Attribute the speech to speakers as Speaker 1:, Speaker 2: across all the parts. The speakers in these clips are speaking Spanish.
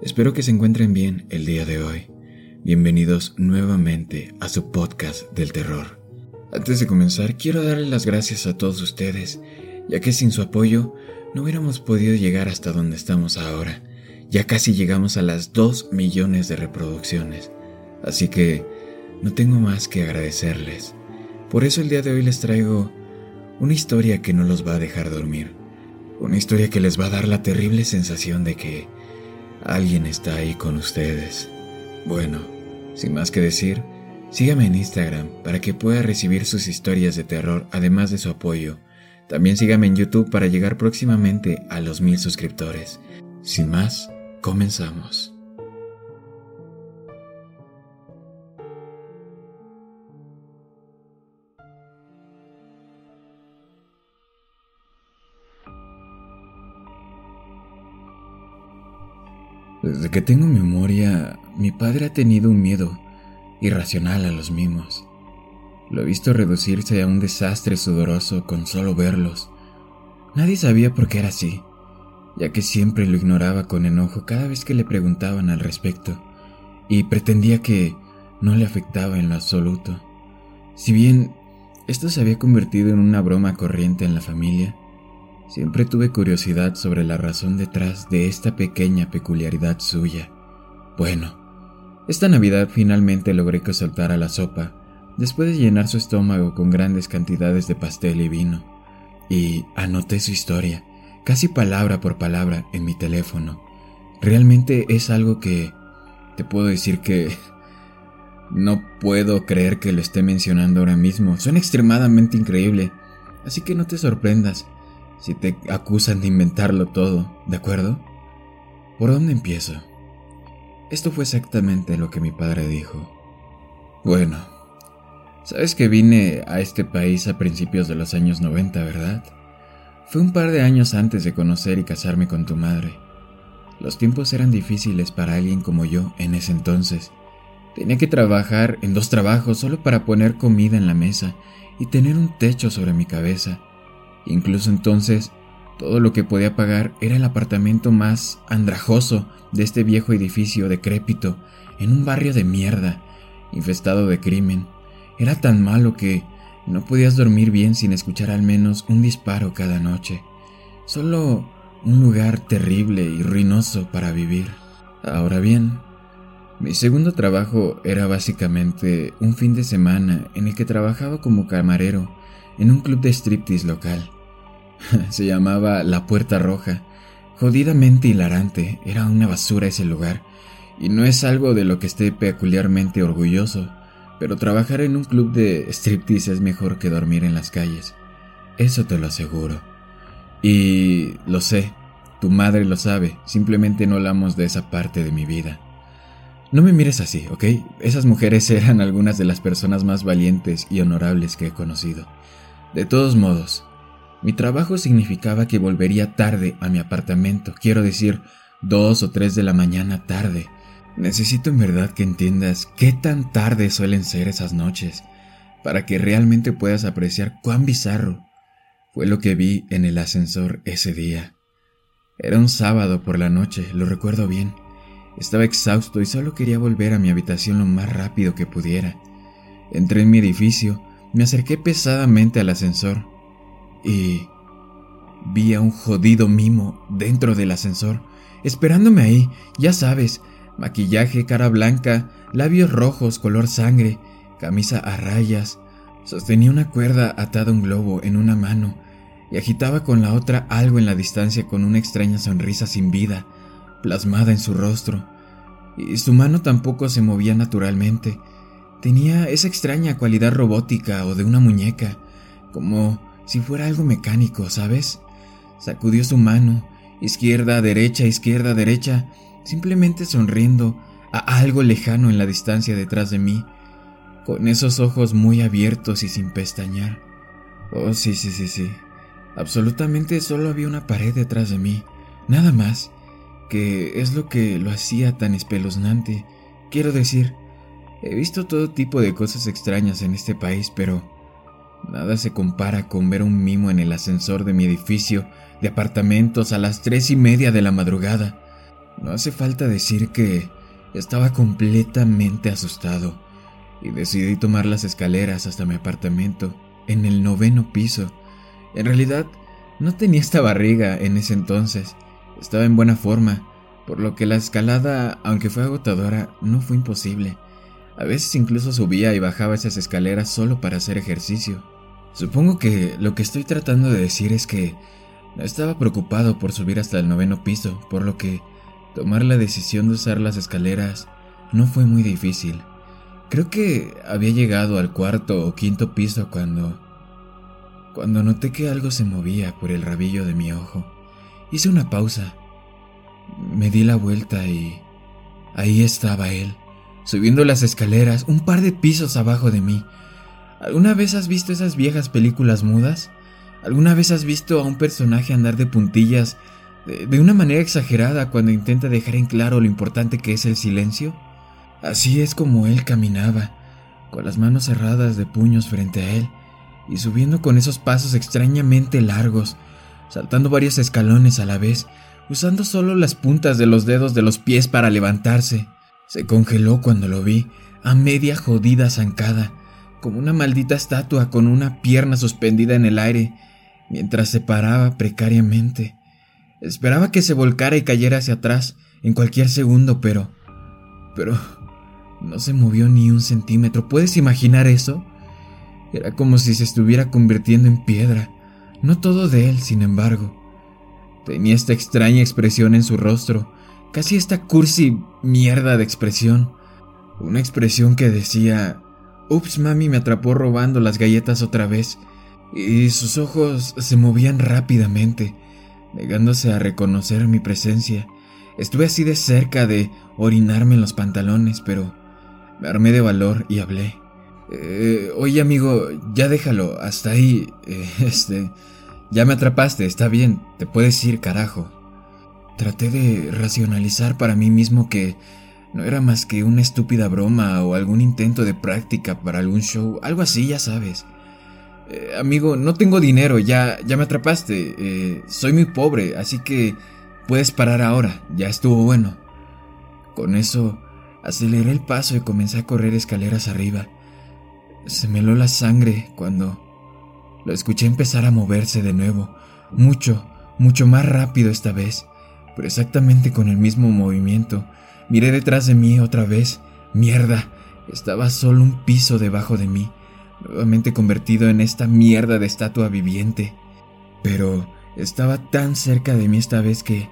Speaker 1: Espero que se encuentren bien el día de hoy. Bienvenidos nuevamente a su podcast del terror. Antes de comenzar, quiero darles las gracias a todos ustedes, ya que sin su apoyo no hubiéramos podido llegar hasta donde estamos ahora. Ya casi llegamos a las 2 millones de reproducciones. Así que no tengo más que agradecerles. Por eso el día de hoy les traigo una historia que no los va a dejar dormir. Una historia que les va a dar la terrible sensación de que alguien está ahí con ustedes. Bueno, sin más que decir, sígame en Instagram para que pueda recibir sus historias de terror además de su apoyo. También sígame en YouTube para llegar próximamente a los mil suscriptores. Sin más, comenzamos. Desde que tengo memoria, mi padre ha tenido un miedo irracional a los mimos. Lo he visto reducirse a un desastre sudoroso con solo verlos. Nadie sabía por qué era así, ya que siempre lo ignoraba con enojo cada vez que le preguntaban al respecto, y pretendía que no le afectaba en lo absoluto. Si bien esto se había convertido en una broma corriente en la familia, Siempre tuve curiosidad sobre la razón detrás de esta pequeña peculiaridad suya. Bueno, esta Navidad finalmente logré que soltara la sopa, después de llenar su estómago con grandes cantidades de pastel y vino, y anoté su historia, casi palabra por palabra, en mi teléfono. Realmente es algo que te puedo decir que no puedo creer que lo esté mencionando ahora mismo. Suena extremadamente increíble, así que no te sorprendas si te acusan de inventarlo todo, ¿de acuerdo? ¿Por dónde empiezo? Esto fue exactamente lo que mi padre dijo. Bueno, sabes que vine a este país a principios de los años 90, ¿verdad? Fue un par de años antes de conocer y casarme con tu madre. Los tiempos eran difíciles para alguien como yo en ese entonces. Tenía que trabajar en dos trabajos solo para poner comida en la mesa y tener un techo sobre mi cabeza Incluso entonces, todo lo que podía pagar era el apartamento más andrajoso de este viejo edificio decrépito, en un barrio de mierda, infestado de crimen. Era tan malo que no podías dormir bien sin escuchar al menos un disparo cada noche. Solo un lugar terrible y ruinoso para vivir. Ahora bien, mi segundo trabajo era básicamente un fin de semana en el que trabajaba como camarero en un club de striptease local. Se llamaba La Puerta Roja. Jodidamente hilarante, era una basura ese lugar, y no es algo de lo que esté peculiarmente orgulloso, pero trabajar en un club de striptease es mejor que dormir en las calles. Eso te lo aseguro. Y lo sé, tu madre lo sabe, simplemente no hablamos de esa parte de mi vida. No me mires así, ¿ok? Esas mujeres eran algunas de las personas más valientes y honorables que he conocido. De todos modos, mi trabajo significaba que volvería tarde a mi apartamento, quiero decir, dos o tres de la mañana tarde. Necesito en verdad que entiendas qué tan tarde suelen ser esas noches, para que realmente puedas apreciar cuán bizarro fue lo que vi en el ascensor ese día. Era un sábado por la noche, lo recuerdo bien. Estaba exhausto y solo quería volver a mi habitación lo más rápido que pudiera. Entré en mi edificio, me acerqué pesadamente al ascensor y vi a un jodido mimo dentro del ascensor, esperándome ahí, ya sabes, maquillaje, cara blanca, labios rojos color sangre, camisa a rayas. Sostenía una cuerda atada a un globo en una mano y agitaba con la otra algo en la distancia con una extraña sonrisa sin vida, plasmada en su rostro. Y su mano tampoco se movía naturalmente. Tenía esa extraña cualidad robótica o de una muñeca, como si fuera algo mecánico, ¿sabes? Sacudió su mano, izquierda, derecha, izquierda, derecha, simplemente sonriendo, a algo lejano en la distancia detrás de mí, con esos ojos muy abiertos y sin pestañear. Oh, sí, sí, sí, sí. Absolutamente solo había una pared detrás de mí, nada más, que es lo que lo hacía tan espeluznante. Quiero decir, he visto todo tipo de cosas extrañas en este país, pero nada se compara con ver un mimo en el ascensor de mi edificio de apartamentos a las tres y media de la madrugada. No hace falta decir que estaba completamente asustado y decidí tomar las escaleras hasta mi apartamento en el noveno piso. En realidad, no tenía esta barriga en ese entonces, estaba en buena forma, por lo que la escalada, aunque fue agotadora, no fue imposible. A veces incluso subía y bajaba esas escaleras solo para hacer ejercicio. Supongo que lo que estoy tratando de decir es que no estaba preocupado por subir hasta el noveno piso, por lo que tomar la decisión de usar las escaleras no fue muy difícil. Creo que había llegado al cuarto o quinto piso cuando... cuando noté que algo se movía por el rabillo de mi ojo. Hice una pausa. Me di la vuelta y... ahí estaba él, subiendo las escaleras un par de pisos abajo de mí. ¿Alguna vez has visto esas viejas películas mudas? ¿Alguna vez has visto a un personaje andar de puntillas de, una manera exagerada cuando intenta dejar en claro lo importante que es el silencio? Así es como él caminaba, con las manos cerradas de puños frente a él, y subiendo con esos pasos extrañamente largos, saltando varios escalones a la vez, usando solo las puntas de los dedos de los pies para levantarse. Se congeló cuando lo vi, a media jodida zancada, como una maldita estatua con una pierna suspendida en el aire, mientras se paraba precariamente. Esperaba que se volcara y cayera hacia atrás en cualquier segundo, pero... pero... No se movió ni un centímetro. ¿Puedes imaginar eso? Era como si se estuviera convirtiendo en piedra. No todo de él, sin embargo. Tenía esta extraña expresión en su rostro, casi esta cursi mierda de expresión. Una expresión que decía, Ups, mami me atrapó robando las galletas otra vez. Y sus ojos se movían rápidamente, negándose a reconocer mi presencia. Estuve así de cerca de orinarme en los pantalones, pero me armé de valor y hablé. Eh, oye amigo, ya déjalo, hasta ahí. Eh, este... Ya me atrapaste, está bien, te puedes ir, carajo. Traté de racionalizar para mí mismo que no era más que una estúpida broma o algún intento de práctica para algún show, algo así, ya sabes. Eh, amigo, no tengo dinero, ya, ya me atrapaste. soy muy pobre, así que puedes parar ahora, ya estuvo bueno. Con eso Aceleré el paso y comencé a correr escaleras arriba. Se me heló la sangre cuando lo escuché empezar a moverse de nuevo, mucho, mucho más rápido esta vez, pero exactamente con el mismo movimiento. Miré detrás de mí otra vez. Mierda, estaba solo un piso debajo de mí, nuevamente convertido en esta mierda de estatua viviente. Pero estaba tan cerca de mí esta vez que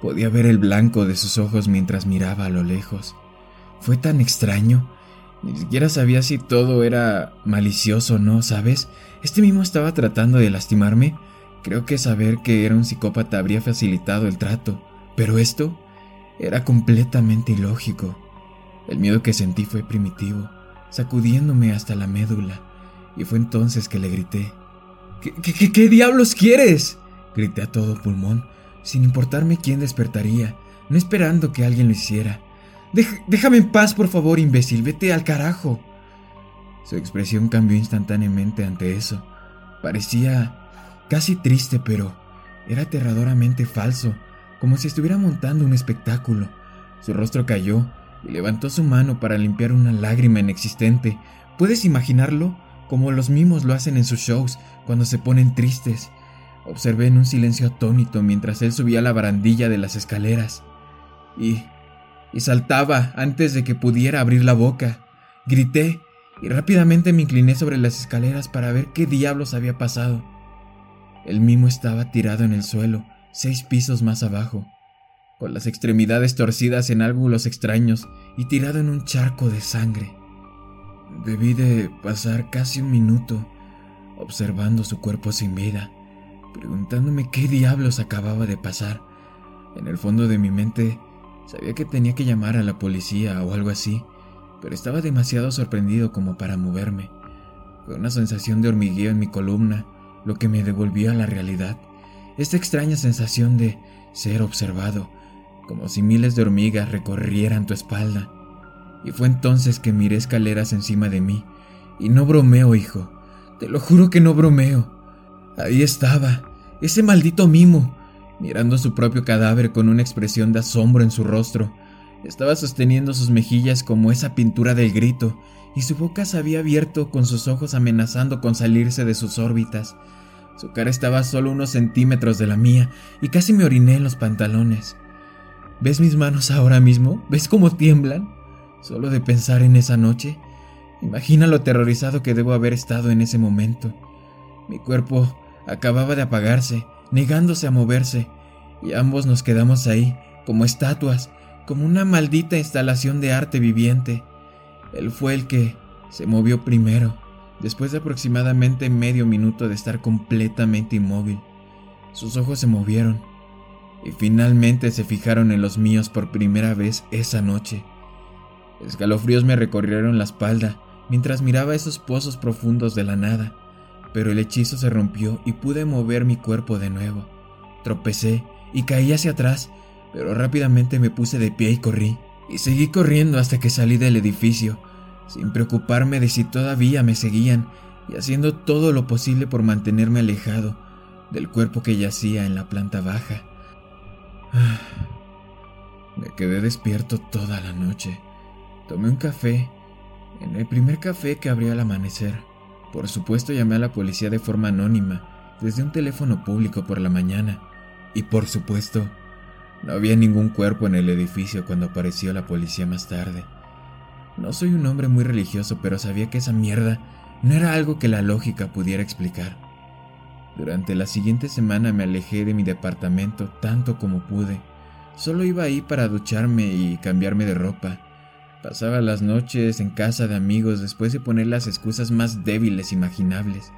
Speaker 1: podía ver el blanco de sus ojos mientras miraba a lo lejos. Fue tan extraño. Ni siquiera sabía si todo era malicioso o no, ¿sabes? Este mismo estaba tratando de lastimarme. Creo que saber que era un psicópata habría facilitado el trato. Pero esto era completamente ilógico. El miedo que sentí fue primitivo, sacudiéndome hasta la médula. Y fue entonces que le grité. ¿Qué, qué, diablos quieres? Grité a todo pulmón, sin importarme quién despertaría, no esperando que alguien lo hiciera déjame en paz, por favor, imbécil, vete al carajo. Su expresión cambió instantáneamente ante eso. Parecía casi triste, pero era aterradoramente falso, como si estuviera montando un espectáculo. Su rostro cayó y levantó su mano para limpiar una lágrima inexistente. ¿Puedes imaginarlo? Como los mimos lo hacen en sus shows cuando se ponen tristes. Observé en un silencio atónito mientras él subía la barandilla de las escaleras. Y y saltaba antes de que pudiera abrir la boca. Grité y rápidamente me incliné sobre las escaleras para ver qué diablos había pasado. El mimo estaba tirado en el suelo, seis pisos más abajo, con las extremidades torcidas en ángulos extraños y tirado en un charco de sangre. Debí de pasar casi un minuto observando su cuerpo sin vida, preguntándome qué diablos acababa de pasar. En el fondo de mi mente Sabía que tenía que llamar a la policía o algo así, pero estaba demasiado sorprendido como para moverme. Fue una sensación de hormigueo en mi columna lo que me devolvió a la realidad. Esta extraña sensación de ser observado, como si miles de hormigas recorrieran tu espalda. Y fue entonces que miré escaleras encima de mí. Y no bromeo, hijo. Te lo juro que no bromeo. Ahí estaba, ese maldito mimo, mirando su propio cadáver con una expresión de asombro en su rostro. Estaba sosteniendo sus mejillas como esa pintura del grito, y su boca se había abierto con sus ojos amenazando con salirse de sus órbitas. Su cara estaba solo unos centímetros de la mía, y casi me oriné en los pantalones. ¿Ves mis manos ahora mismo? ¿Ves cómo tiemblan? Solo de pensar en esa noche. Imagina lo aterrorizado que debo haber estado en ese momento. Mi cuerpo acababa de apagarse, negándose a moverse, y ambos nos quedamos ahí, como estatuas, como una maldita instalación de arte viviente. Él fue el que se movió primero, después de aproximadamente medio minuto de estar completamente inmóvil. Sus ojos se movieron y finalmente se fijaron en los míos por primera vez esa noche. Escalofríos me recorrieron la espalda mientras miraba esos pozos profundos de la nada pero el hechizo se rompió y pude mover mi cuerpo de nuevo. Tropecé y caí hacia atrás, pero rápidamente me puse de pie y corrí. Y seguí corriendo hasta que salí del edificio, sin preocuparme de si todavía me seguían y haciendo todo lo posible por mantenerme alejado del cuerpo que yacía en la planta baja. Me quedé despierto toda la noche. Tomé un café, en el primer café que abrí al amanecer. Por supuesto llamé a la policía de forma anónima, desde un teléfono público por la mañana, y por supuesto, no había ningún cuerpo en el edificio cuando apareció la policía más tarde. No soy un hombre muy religioso, pero sabía que esa mierda no era algo que la lógica pudiera explicar. Durante la siguiente semana me alejé de mi departamento tanto como pude. Solo iba ahí para ducharme y cambiarme de ropa. Pasaba las noches en casa de amigos después de poner las excusas más débiles imaginables.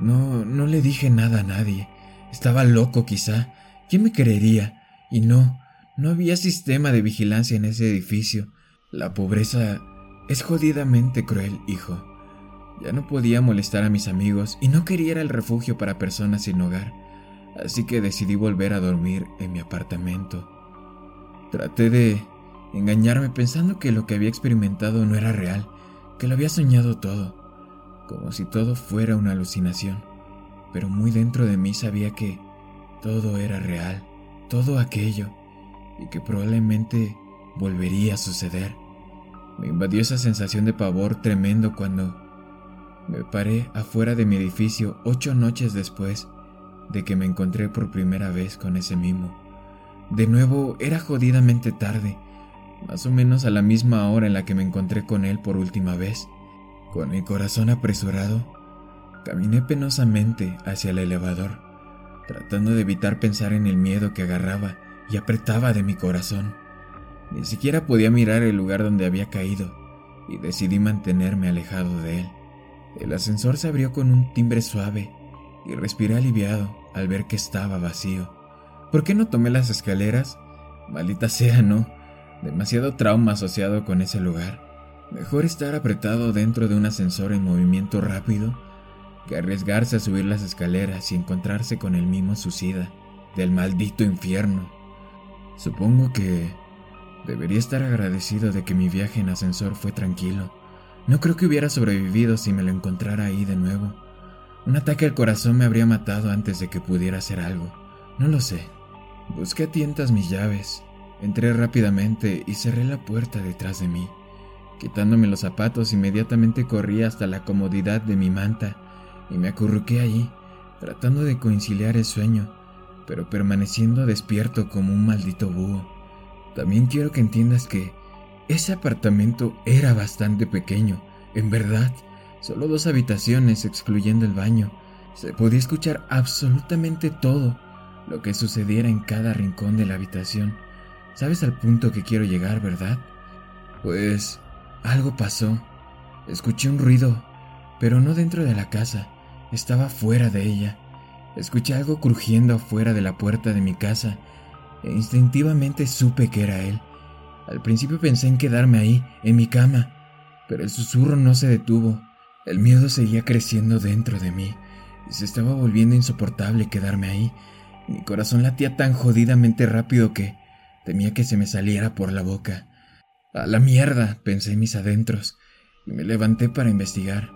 Speaker 1: No, no le dije nada a nadie. Estaba loco quizá. ¿Quién me creería? Y no, no había sistema de vigilancia en ese edificio. La pobreza es jodidamente cruel, hijo. Ya no podía molestar a mis amigos y no quería ir al refugio para personas sin hogar, así que decidí volver a dormir en mi apartamento. Traté de engañarme pensando que lo que había experimentado no era real, que lo había soñado todo, como si todo fuera una alucinación, pero muy dentro de mí sabía que todo era real, todo aquello, y que probablemente volvería a suceder. Me invadió esa sensación de pavor tremendo cuando me paré afuera de mi edificio ocho noches después de que me encontré por primera vez con ese mimo. De nuevo era jodidamente tarde más o menos a la misma hora en la que me encontré con él por última vez. Con mi corazón apresurado, caminé penosamente hacia el elevador, tratando de evitar pensar en el miedo que agarraba y apretaba de mi corazón. Ni siquiera podía mirar el lugar donde había caído y decidí mantenerme alejado de él. El ascensor se abrió con un timbre suave y respiré aliviado al ver que estaba vacío. ¿Por qué no tomé las escaleras? Maldita sea, no. Demasiado trauma asociado con ese lugar. Mejor estar apretado dentro de un ascensor en movimiento rápido que arriesgarse a subir las escaleras y encontrarse con el mismo suicida del maldito infierno. Supongo que debería estar agradecido de que mi viaje en ascensor fue tranquilo. No creo que hubiera sobrevivido si me lo encontrara ahí de nuevo. Un ataque al corazón me habría matado antes de que pudiera hacer algo. No lo sé. Busqué a tientas mis llaves, Entré rápidamente y cerré la puerta detrás de mí. Quitándome los zapatos, inmediatamente corrí hasta la comodidad de mi manta y me acurruqué allí, tratando de conciliar el sueño, pero permaneciendo despierto como un maldito búho. También quiero que entiendas que ese apartamento era bastante pequeño, en verdad, solo dos habitaciones excluyendo el baño. Se podía escuchar absolutamente todo lo que sucediera en cada rincón de la habitación. Sabes al punto que quiero llegar, ¿verdad? Pues algo pasó. Escuché un ruido, pero no dentro de la casa, estaba fuera de ella. Escuché algo crujiendo afuera de la puerta de mi casa e instintivamente supe que era él. Al principio pensé en quedarme ahí, en mi cama, pero el susurro no se detuvo. El miedo seguía creciendo dentro de mí y se estaba volviendo insoportable quedarme ahí. Mi corazón latía tan jodidamente rápido que temía que se me saliera por la boca. A la mierda, pensé en mis adentros, y me levanté para investigar.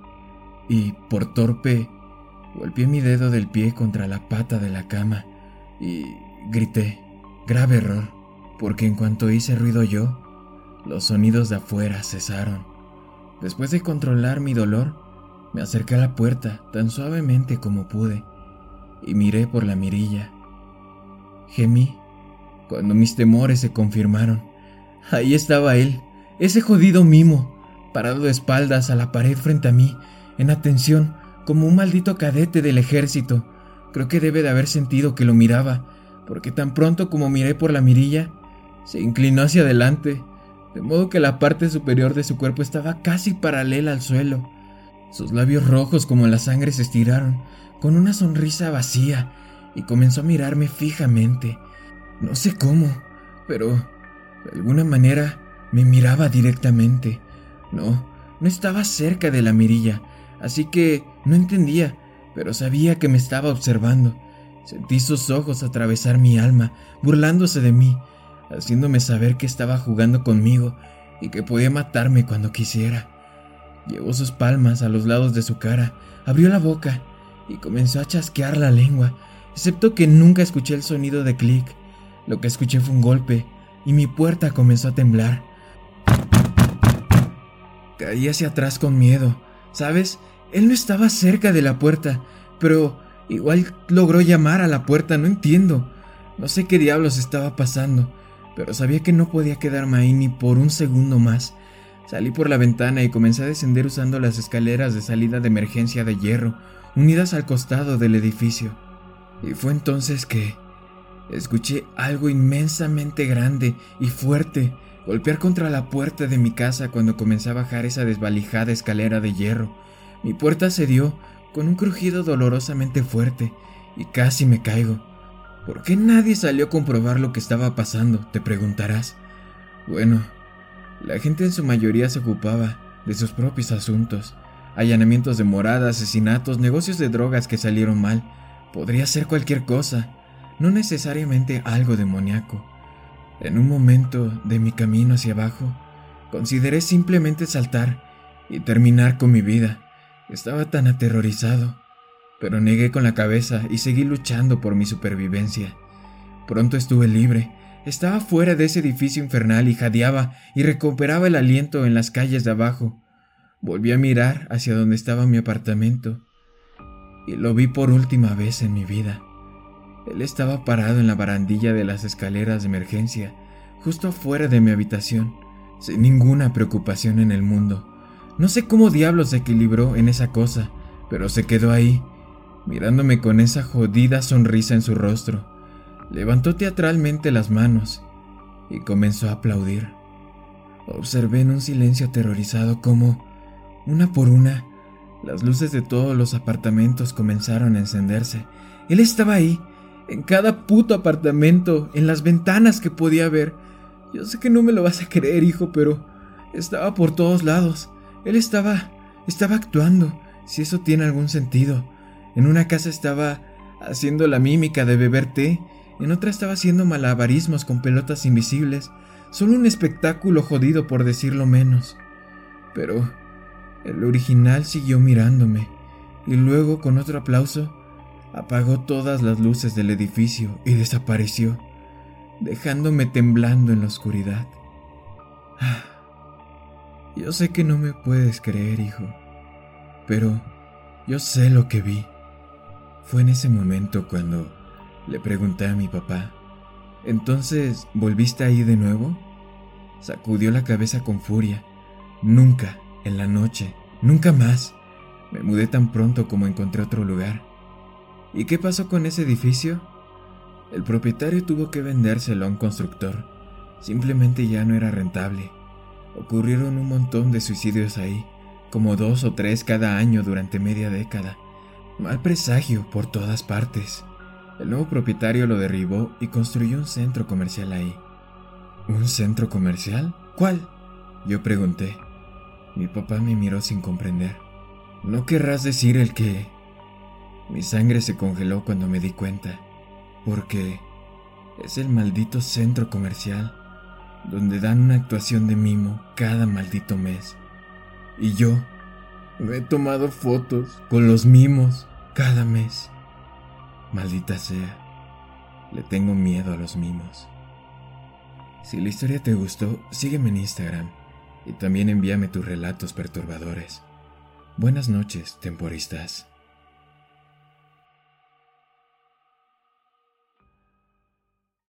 Speaker 1: Y, por torpe, golpeé mi dedo del pie contra la pata de la cama y grité. Grave error, porque en cuanto hice ruido yo, los sonidos de afuera cesaron. Después de controlar mi dolor, me acerqué a la puerta tan suavemente como pude y miré por la mirilla. Gemí cuando mis temores se confirmaron. Ahí estaba él, ese jodido mimo, parado de espaldas a la pared frente a mí, en atención, como un maldito cadete del ejército. Creo que debe de haber sentido que lo miraba, porque tan pronto como miré por la mirilla, se inclinó hacia adelante, de modo que la parte superior de su cuerpo estaba casi paralela al suelo. Sus labios rojos como la sangre se estiraron, con una sonrisa vacía, y comenzó a mirarme fijamente. No sé cómo, pero de alguna manera me miraba directamente. No, no estaba cerca de la mirilla, así que no entendía, pero sabía que me estaba observando. Sentí sus ojos atravesar mi alma, burlándose de mí, haciéndome saber que estaba jugando conmigo y que podía matarme cuando quisiera. Llevó sus palmas a los lados de su cara, abrió la boca y comenzó a chasquear la lengua, excepto que nunca escuché el sonido de clic. Lo que escuché fue un golpe y mi puerta comenzó a temblar. Caí hacia atrás con miedo. ¿Sabes? Él no estaba cerca de la puerta, pero igual logró llamar a la puerta, no entiendo. No sé qué diablos estaba pasando, pero sabía que no podía quedarme ahí ni por un segundo más. Salí por la ventana y comencé a descender usando las escaleras de salida de emergencia de hierro, unidas al costado del edificio. Y fue entonces que Escuché algo inmensamente grande y fuerte golpear contra la puerta de mi casa cuando comencé a bajar esa desvalijada escalera de hierro. Mi puerta cedió con un crujido dolorosamente fuerte y casi me caigo. ¿Por qué nadie salió a comprobar lo que estaba pasando? Te preguntarás. Bueno, la gente en su mayoría se ocupaba de sus propios asuntos. Allanamientos de morada, asesinatos, negocios de drogas que salieron mal. Podría ser cualquier cosa no necesariamente algo demoníaco. En un momento de mi camino hacia abajo, consideré simplemente saltar y terminar con mi vida. Estaba tan aterrorizado, pero negué con la cabeza y seguí luchando por mi supervivencia. Pronto estuve libre, estaba fuera de ese edificio infernal y jadeaba y recuperaba el aliento en las calles de abajo. Volví a mirar hacia donde estaba mi apartamento y lo vi por última vez en mi vida. Él estaba parado en la barandilla de las escaleras de emergencia, justo afuera de mi habitación, sin ninguna preocupación en el mundo. No sé cómo diablos se equilibró en esa cosa, pero se quedó ahí, mirándome con esa jodida sonrisa en su rostro. Levantó teatralmente las manos y comenzó a aplaudir. Observé en un silencio aterrorizado cómo, una por una, las luces de todos los apartamentos comenzaron a encenderse. Él estaba ahí, en cada puto apartamento, en las ventanas que podía ver. Yo sé que no me lo vas a creer, hijo, pero estaba por todos lados. Él estaba estaba actuando, si eso tiene algún sentido. En una casa estaba haciendo la mímica de beber té, en otra estaba haciendo malabarismos con pelotas invisibles. Solo un espectáculo jodido por decirlo menos. Pero el original siguió mirándome, y luego con otro aplauso apagó todas las luces del edificio y desapareció, dejándome temblando en la oscuridad. Yo sé que no me puedes creer, hijo, pero yo sé lo que vi. Fue en ese momento cuando le pregunté a mi papá, ¿entonces volviste ahí de nuevo? Sacudió la cabeza con furia. Nunca, en la noche, nunca más. Me mudé tan pronto como encontré otro lugar. ¿Y qué pasó con ese edificio? El propietario tuvo que vendérselo a un constructor. Simplemente ya no era rentable. Ocurrieron un montón de suicidios ahí, como dos o tres cada año durante media década. Mal presagio por todas partes. El nuevo propietario lo derribó y construyó un centro comercial ahí. ¿Un centro comercial? ¿Cuál? Yo pregunté. Mi papá me miró sin comprender. ¿No querrás decir el que... Mi sangre se congeló cuando me di cuenta, porque es el maldito centro comercial donde dan una actuación de mimo cada maldito mes. Y yo me he tomado fotos con los mimos cada mes. Maldita sea, le tengo miedo a los mimos. Si la historia te gustó, sígueme en Instagram y también envíame tus relatos perturbadores. Buenas noches, temporistas.